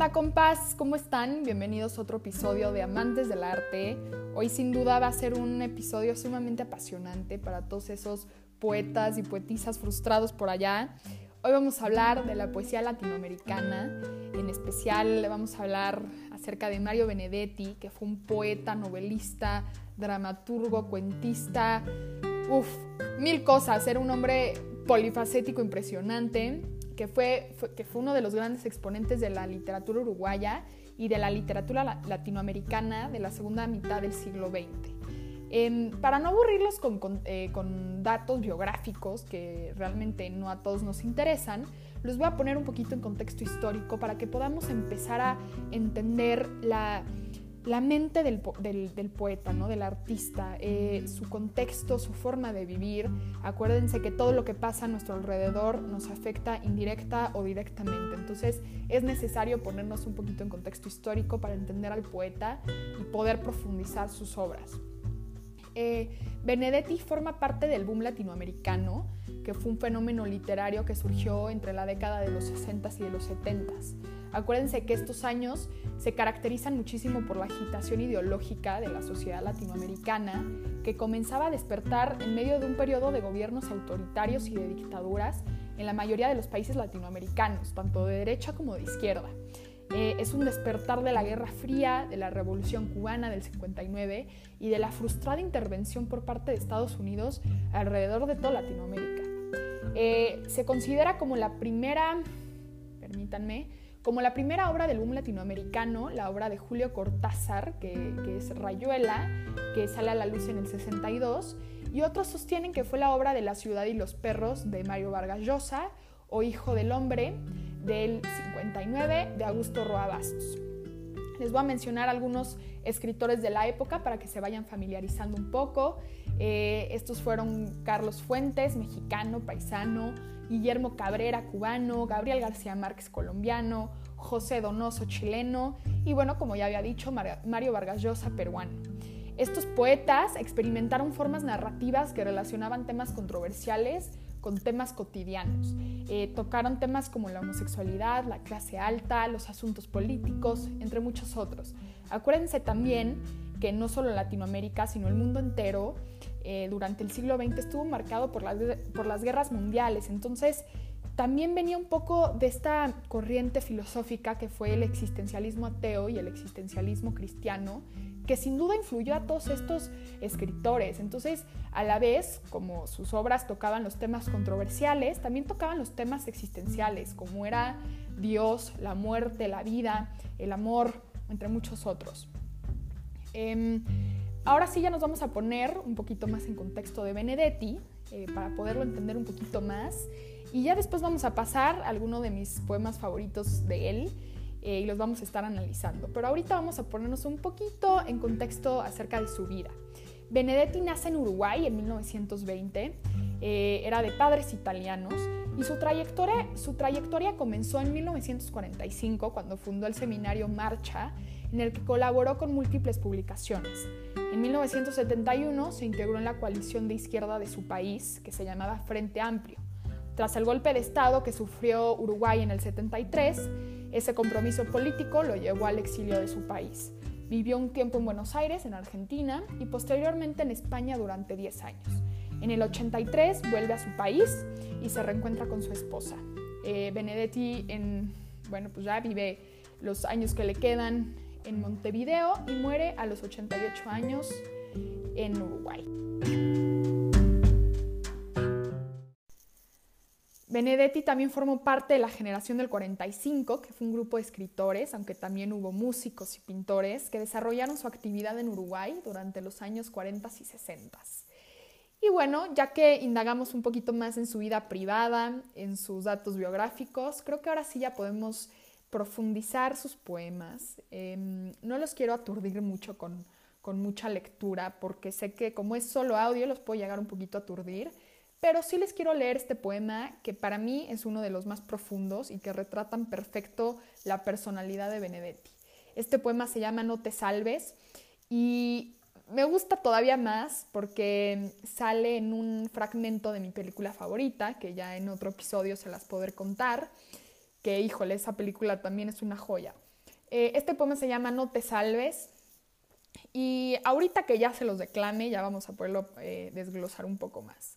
onda, compas? ¿Cómo están? Bienvenidos a otro episodio de Amantes del Arte. Hoy sin duda va a ser un episodio sumamente apasionante para todos esos poetas y poetisas frustrados por allá. Hoy vamos a hablar de la poesía latinoamericana, en especial vamos a hablar acerca de Mario Benedetti, que fue un poeta, novelista, dramaturgo, cuentista, uff, mil cosas, era un hombre polifacético impresionante que fue, que fue uno de los grandes exponentes de la literatura uruguaya y de la literatura latinoamericana de la segunda mitad del siglo XX. Em, para no aburrirlos eh, con, datos biográficos que realmente no a todos nos interesan, los voy a poner un poquito en contexto histórico para que podamos empezar a entender la, la mente del, poeta, ¿no? del artista, eh, su contexto, su forma de vivir. Acuérdense que todo lo que pasa a nuestro alrededor nos afecta indirecta o directamente. Entonces es necesario ponernos un poquito en contexto histórico para entender al poeta y poder profundizar sus obras. Eh, Benedetti forma parte del boom latinoamericano, que fue un fenómeno literario que surgió entre la década de los 60s y de los 70s. Acuérdense que estos años se caracterizan muchísimo por la agitación ideológica de la sociedad latinoamericana, que comenzaba a despertar en medio de un periodo de gobiernos autoritarios y de dictaduras en la mayoría de los países latinoamericanos, tanto de derecha como de izquierda. Eh, es un despertar de la Guerra Fría, de la Revolución Cubana del 59 y de la frustrada intervención por parte de Estados Unidos alrededor de toda Latinoamérica. Eh, se considera como la primera, permítanme, como la primera obra del boom latinoamericano, la obra de Julio Cortázar, que, es Rayuela, que sale a la luz en el 62, y otros sostienen que fue la obra de La ciudad y los perros de Mario Vargas Llosa o Hijo del hombre del 59 de Augusto Roa Bastos. Les voy a mencionar algunos escritores de la época para que se vayan familiarizando un poco. Eh, estos fueron Carlos Fuentes, mexicano, paisano, Guillermo Cabrera, cubano, Gabriel García Márquez, colombiano, José Donoso, chileno, y bueno, como ya había dicho, Mario Vargas Llosa, peruano. Estos poetas experimentaron formas narrativas que relacionaban temas controversiales con temas cotidianos. Eh, tocaron temas como la homosexualidad, la clase alta, los asuntos políticos, entre muchos otros. Acuérdense también que no solo Latinoamérica, sino el mundo entero eh, durante el siglo XX estuvo marcado por las, por las guerras mundiales. Entonces, también venía un poco de esta corriente filosófica que fue el existencialismo ateo y el existencialismo cristiano, que sin duda influyó a todos estos escritores. Entonces, a la vez, como sus obras tocaban los temas controversiales, también tocaban los temas existenciales, como era Dios, la muerte, la vida, el amor, entre muchos otros. Em, Ahora sí ya nos vamos a poner un poquito más en contexto de Benedetti eh, para poderlo entender un poquito más. Y ya después vamos a pasar a alguno de mis poemas favoritos de él eh, y los vamos a estar analizando. Pero ahorita vamos a ponernos un poquito en contexto acerca de su vida. Benedetti nace en Uruguay en 1920, eh, era de padres italianos y su trayectoria, su trayectoria comenzó en 1945 cuando fundó el seminario Marcha, en el que colaboró con múltiples publicaciones. En 1971 se integró en la coalición de izquierda de su país, que se llamaba Frente Amplio. Tras el golpe de Estado que sufrió Uruguay en el 73, ese compromiso político lo llevó al exilio de su país. Vivió un tiempo en Buenos Aires, en Argentina, y posteriormente en España durante 10 años. En el 83 vuelve a su país y se reencuentra con su esposa. Eh, Benedetti, en, bueno, pues ya vive los años que le quedan en Montevideo y muere a los 88 años en Uruguay. Benedetti también formó parte de la generación del 45, que fue un grupo de escritores, aunque también hubo músicos y pintores, que desarrollaron su actividad en Uruguay durante los años 40 y 60. Y bueno, ya que indagamos un poquito más en su vida privada, en sus datos biográficos, creo que ahora sí ya podemos profundizar sus poemas. Em, no los quiero aturdir mucho con, con, mucha lectura porque sé que como es solo audio los puedo llegar un poquito a aturdir, pero sí les quiero leer este poema que para mí es uno de los más profundos y que retratan perfecto la personalidad de Benedetti. Este poema se llama No te salves y me gusta todavía más porque sale en un fragmento de mi película favorita, que ya en otro episodio se las podré contar que híjole, esa película también es una joya. Eh, este poema se llama No te salves. Y ahorita que ya se los declame, ya vamos a poderlo eh, desglosar un poco más.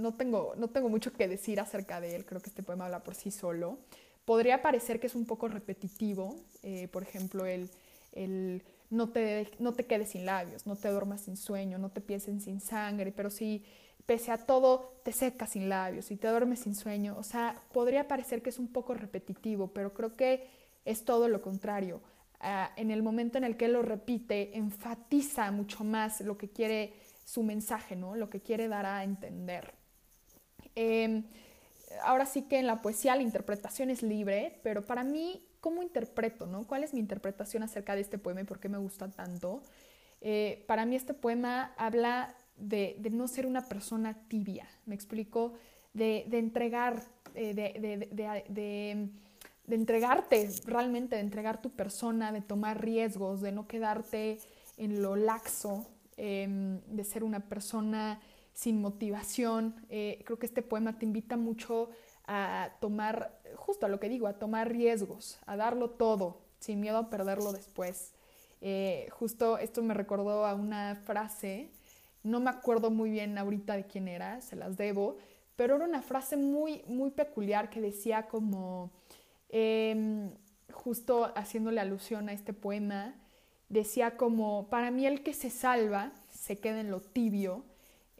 no tengo, no tengo mucho que decir acerca de él, creo que este poema habla por sí solo. Podría parecer que es un poco repetitivo, eh, por ejemplo, el, el no, te, no te quedes sin labios, no te duermas sin sueño, no te piensen sin sangre, pero si pese a todo te secas sin labios y te duermes sin sueño, o sea, podría parecer que es un poco repetitivo, pero creo que es todo lo contrario. Ah, en el momento en el que lo repite, enfatiza mucho más lo que quiere su mensaje, ¿no? Lo que quiere dar a entender. Em, ahora sí que en la poesía la interpretación es libre, pero para mí, ¿cómo interpreto? No? ¿Cuál es mi interpretación acerca de este poema y por qué me gusta tanto? Eh, para mí este poema habla de, no ser una persona tibia, me explico, de, entregar, eh, de, entregarte realmente, de entregar tu persona, de tomar riesgos, de no quedarte en lo laxo, em, de ser una persona sin motivación. Eh, creo que este poema te invita mucho a tomar, justo a lo que digo, a tomar riesgos, a darlo todo, sin miedo a perderlo después. Eh, justo esto me recordó a una frase, no me acuerdo muy bien ahorita de quién era, se las debo, pero era una frase muy, muy peculiar que decía como, em, justo haciéndole alusión a este poema, decía como, para mí el que se salva se queda en lo tibio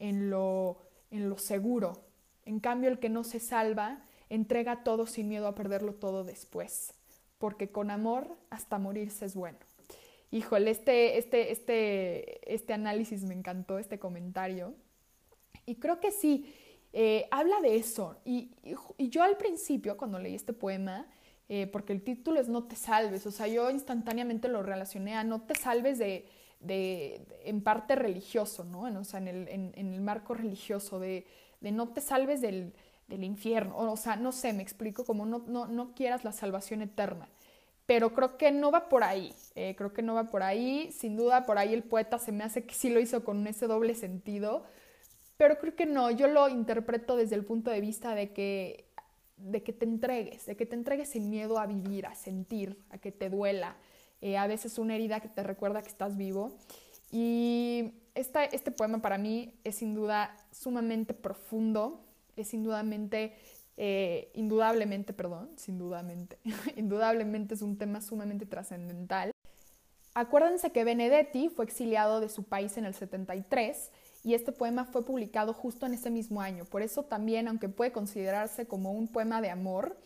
en lo, en lo seguro. En cambio, el que no se salva entrega todo sin miedo a perderlo todo después, porque con amor hasta morirse es bueno. Híjole, este, este, este, este análisis me encantó, este comentario. Y creo que sí, eh, habla de eso. Y, yo al principio, cuando leí este poema, eh, porque el título es No te salves, o sea, yo instantáneamente lo relacioné a No te salves de, en parte religioso, ¿no? En, o sea, en el, en, el marco religioso, de, de, no te salves del, del infierno, o, sea, no sé, me explico, como no, no, no, quieras la salvación eterna. Pero creo que no va por ahí, eh, creo que no va por ahí, sin duda por ahí el poeta se me hace que sí lo hizo con ese doble sentido, pero creo que no, yo lo interpreto desde el punto de vista de que, de que te entregues, de que te entregues sin miedo a vivir, a sentir, a que te duela, eh, a veces una herida que te recuerda que estás vivo. Y este poema para mí es sin duda sumamente profundo, es indudablemente, eh, indudablemente, perdón, sin dudamente, indudablemente es un tema sumamente trascendental. Acuérdense que Benedetti fue exiliado de su país en el 73 y este poema fue publicado justo en ese mismo año. Por eso también, aunque puede considerarse como un poema de amor,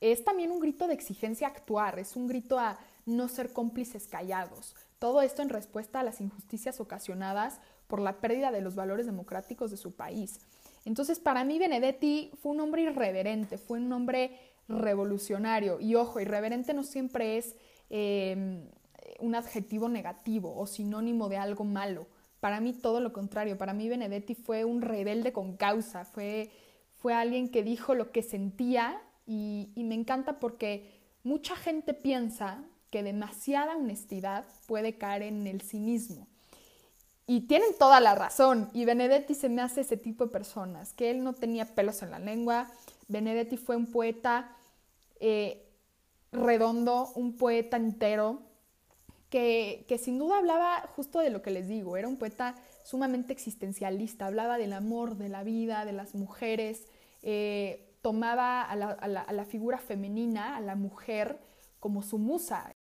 es también un grito de exigencia actuar, es un grito a no ser cómplices callados. Todo esto en respuesta a las injusticias ocasionadas por la pérdida de los valores democráticos de su país. Entonces, para mí Benedetti fue un hombre irreverente, fue un hombre revolucionario. Y ojo, irreverente no siempre es em, un adjetivo negativo o sinónimo de algo malo. Para mí todo lo contrario, para mí Benedetti fue un rebelde con causa, fue, fue alguien que dijo lo que sentía y me encanta porque mucha gente piensa que demasiada honestidad puede caer en el cinismo. Y tienen toda la razón. Y Benedetti se me hace ese tipo de personas, que él no tenía pelos en la lengua. Benedetti fue un poeta eh, redondo, un poeta entero, que, sin duda hablaba justo de lo que les digo. Era un poeta sumamente existencialista, hablaba del amor, de la vida, de las mujeres, eh, tomaba a la, figura femenina, a la mujer, como su musa.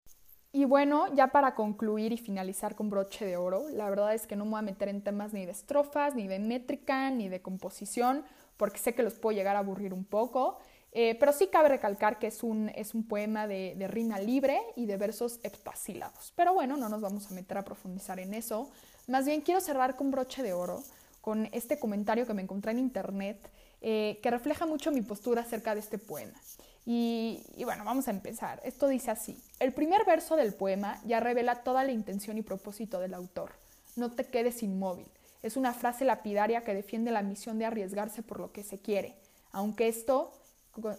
Y bueno, ya para concluir y finalizar con broche de oro, la verdad es que no me voy a meter en temas ni de estrofas, ni de métrica, ni de composición, porque sé que los puedo llegar a aburrir un poco. Eh, pero sí cabe recalcar que es un, es un poema de, de, rima libre y de versos heptasílabos. Pero bueno, no nos vamos a meter a profundizar en eso. Más bien quiero cerrar con broche de oro, con este comentario que me encontré en internet, eh, que refleja mucho mi postura acerca de este poema. Y, bueno, vamos a empezar. Esto dice así. El primer verso del poema ya revela toda la intención y propósito del autor. No te quedes inmóvil. Es una frase lapidaria que defiende la misión de arriesgarse por lo que se quiere, aunque esto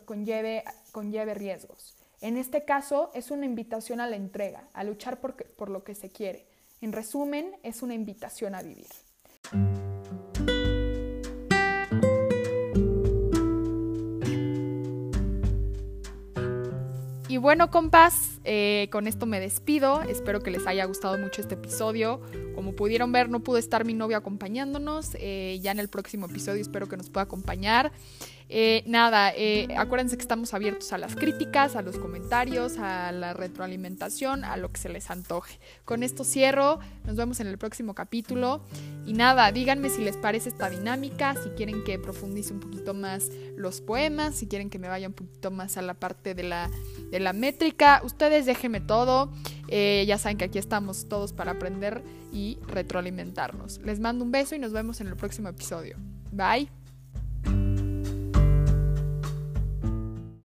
conlleve, riesgos. En este caso es una invitación a la entrega, a luchar por lo que se quiere. En resumen, es una invitación a vivir. Y bueno, compas, eh, con esto me despido. Espero que les haya gustado mucho este episodio. Como pudieron ver, no pudo estar mi novio acompañándonos. Eh, ya en el próximo episodio espero que nos pueda acompañar. Eh, nada, eh, acuérdense que estamos abiertos a las críticas, a los comentarios, a la retroalimentación, a lo que se les antoje. Con esto cierro, nos vemos en el próximo capítulo. Y nada, díganme si les parece esta dinámica, si quieren que profundice un poquito más los poemas, si quieren que me vaya un poquito más a la parte de la, de la métrica. Ustedes déjenme todo. Eh, ya saben que aquí estamos todos para aprender y retroalimentarnos. Les mando un beso y nos vemos en el próximo episodio. Bye.